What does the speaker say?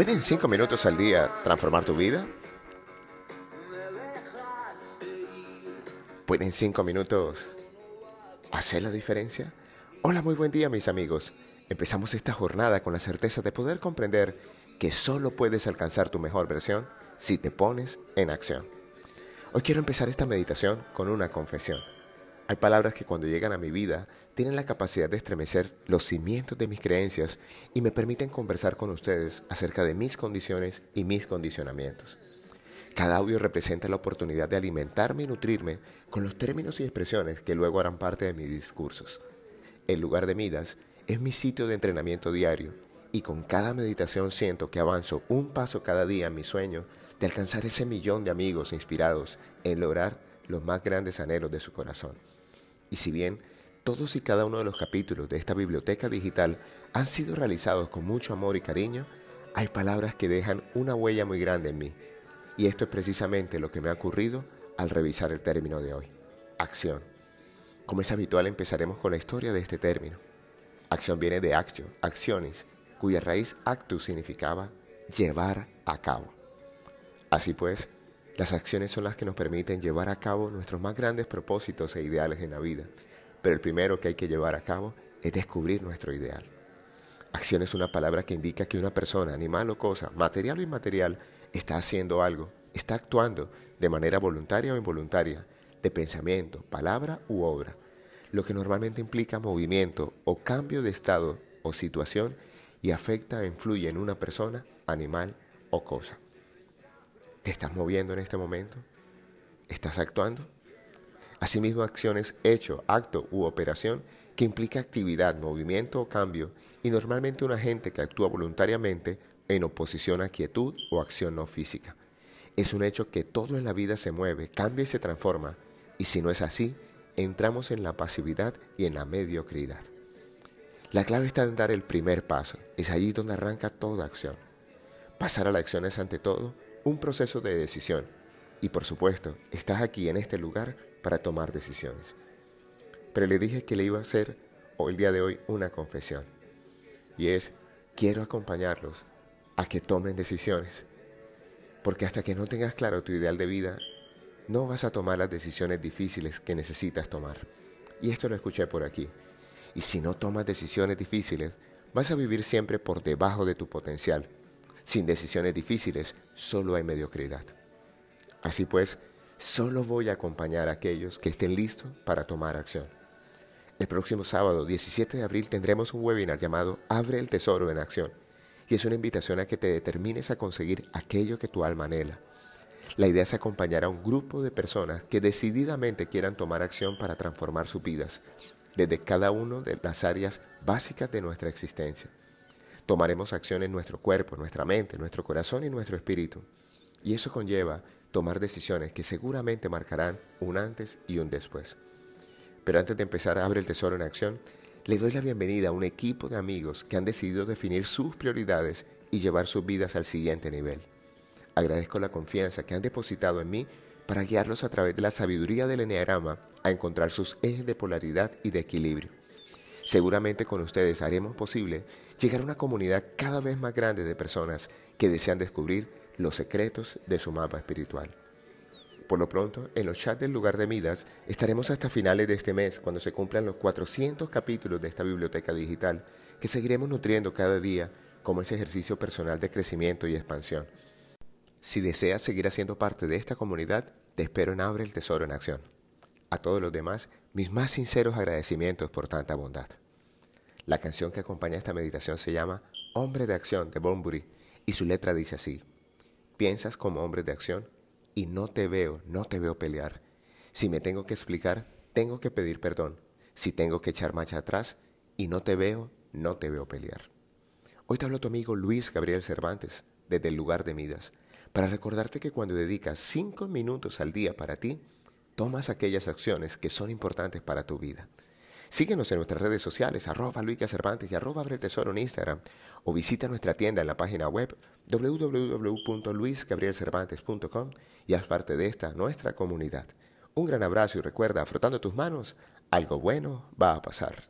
¿Pueden cinco minutos al día transformar tu vida? ¿Pueden cinco minutos hacer la diferencia? Hola, muy buen día mis amigos. Empezamos esta jornada con la certeza de poder comprender que solo puedes alcanzar tu mejor versión si te pones en acción. Hoy quiero empezar esta meditación con una confesión. Hay palabras que cuando llegan a mi vida tienen la capacidad de estremecer los cimientos de mis creencias y me permiten conversar con ustedes acerca de mis condiciones y mis condicionamientos. Cada audio representa la oportunidad de alimentarme y nutrirme con los términos y expresiones que luego harán parte de mis discursos. El lugar de Midas es mi sitio de entrenamiento diario y con cada meditación siento que avanzo un paso cada día en mi sueño de alcanzar ese millón de amigos inspirados en lograr los más grandes anhelos de su corazón. Y si bien todos y cada uno de los capítulos de esta biblioteca digital han sido realizados con mucho amor y cariño, hay palabras que dejan una huella muy grande en mí. Y esto es precisamente lo que me ha ocurrido al revisar el término de hoy. Acción. Como es habitual, empezaremos con la historia de este término. Acción viene de actio, acciones, cuya raíz actus significaba llevar a cabo. Así pues, las acciones son las que nos permiten llevar a cabo nuestros más grandes propósitos e ideales en la vida, pero el primero que hay que llevar a cabo es descubrir nuestro ideal. Acción es una palabra que indica que una persona, animal o cosa, material o inmaterial, está haciendo algo, está actuando de manera voluntaria o involuntaria, de pensamiento, palabra u obra, lo que normalmente implica movimiento o cambio de estado o situación y afecta e influye en una persona, animal o cosa. ¿Te estás moviendo en este momento? ¿Estás actuando? Asimismo, acciones, hecho, acto u operación que implica actividad, movimiento o cambio y normalmente un agente que actúa voluntariamente en oposición a quietud o acción no física. Es un hecho que todo en la vida se mueve, cambia y se transforma, y si no es así, entramos en la pasividad y en la mediocridad. La clave está en dar el primer paso, es allí donde arranca toda acción. Pasar a la acción es ante todo un proceso de decisión. Y por supuesto, estás aquí en este lugar para tomar decisiones. Pero le dije que le iba a hacer el día de hoy una confesión. Y es, quiero acompañarlos a que tomen decisiones. Porque hasta que no tengas claro tu ideal de vida, no vas a tomar las decisiones difíciles que necesitas tomar. Y esto lo escuché por aquí. Y si no tomas decisiones difíciles, vas a vivir siempre por debajo de tu potencial sin decisiones difíciles, solo hay mediocridad. Así pues, solo voy a acompañar a aquellos que estén listos para tomar acción. El próximo sábado, 17 de abril, tendremos un webinar llamado Abre el Tesoro en Acción, y es una invitación a que te determines a conseguir aquello que tu alma anhela. La idea es acompañar a un grupo de personas que decididamente quieran tomar acción para transformar sus vidas, desde cada una de las áreas básicas de nuestra existencia. Tomaremos acción en nuestro cuerpo, nuestra mente, nuestro corazón y nuestro espíritu. Y eso conlleva tomar decisiones que seguramente marcarán un antes y un después. Pero antes de empezar a Abre el Tesoro en Acción, le doy la bienvenida a un equipo de amigos que han decidido definir sus prioridades y llevar sus vidas al siguiente nivel. Agradezco la confianza que han depositado en mí para guiarlos a través de la sabiduría del Enneagrama a encontrar sus ejes de polaridad y de equilibrio. Seguramente con ustedes haremos posible llegar a una comunidad cada vez más grande de personas que desean descubrir los secretos de su mapa espiritual. Por lo pronto, en los chats del lugar de Midas estaremos hasta finales de este mes, cuando se cumplan los 400 capítulos de esta biblioteca digital, que seguiremos nutriendo cada día como ese ejercicio personal de crecimiento y expansión. Si deseas seguir haciendo parte de esta comunidad, te espero en Abre el Tesoro en Acción. A todos los demás, mis más sinceros agradecimientos por tanta bondad. La canción que acompaña esta meditación se llama Hombre de Acción de Bunbury y su letra dice así, piensas como hombre de acción y no te veo, no te veo pelear. Si me tengo que explicar, tengo que pedir perdón. Si tengo que echar marcha atrás y no te veo, no te veo pelear. Hoy te hablo tu amigo Luis Gabriel Cervantes, desde el lugar de Midas, para recordarte que cuando dedicas cinco minutos al día para ti, tomas aquellas acciones que son importantes para tu vida. Síguenos en nuestras redes sociales, arroba Luica Cervantes y arroba Abre Tesoro en Instagram, o visita nuestra tienda en la página web www.luisgabrielcervantes.com y haz parte de esta nuestra comunidad. Un gran abrazo y recuerda, frotando tus manos, algo bueno va a pasar.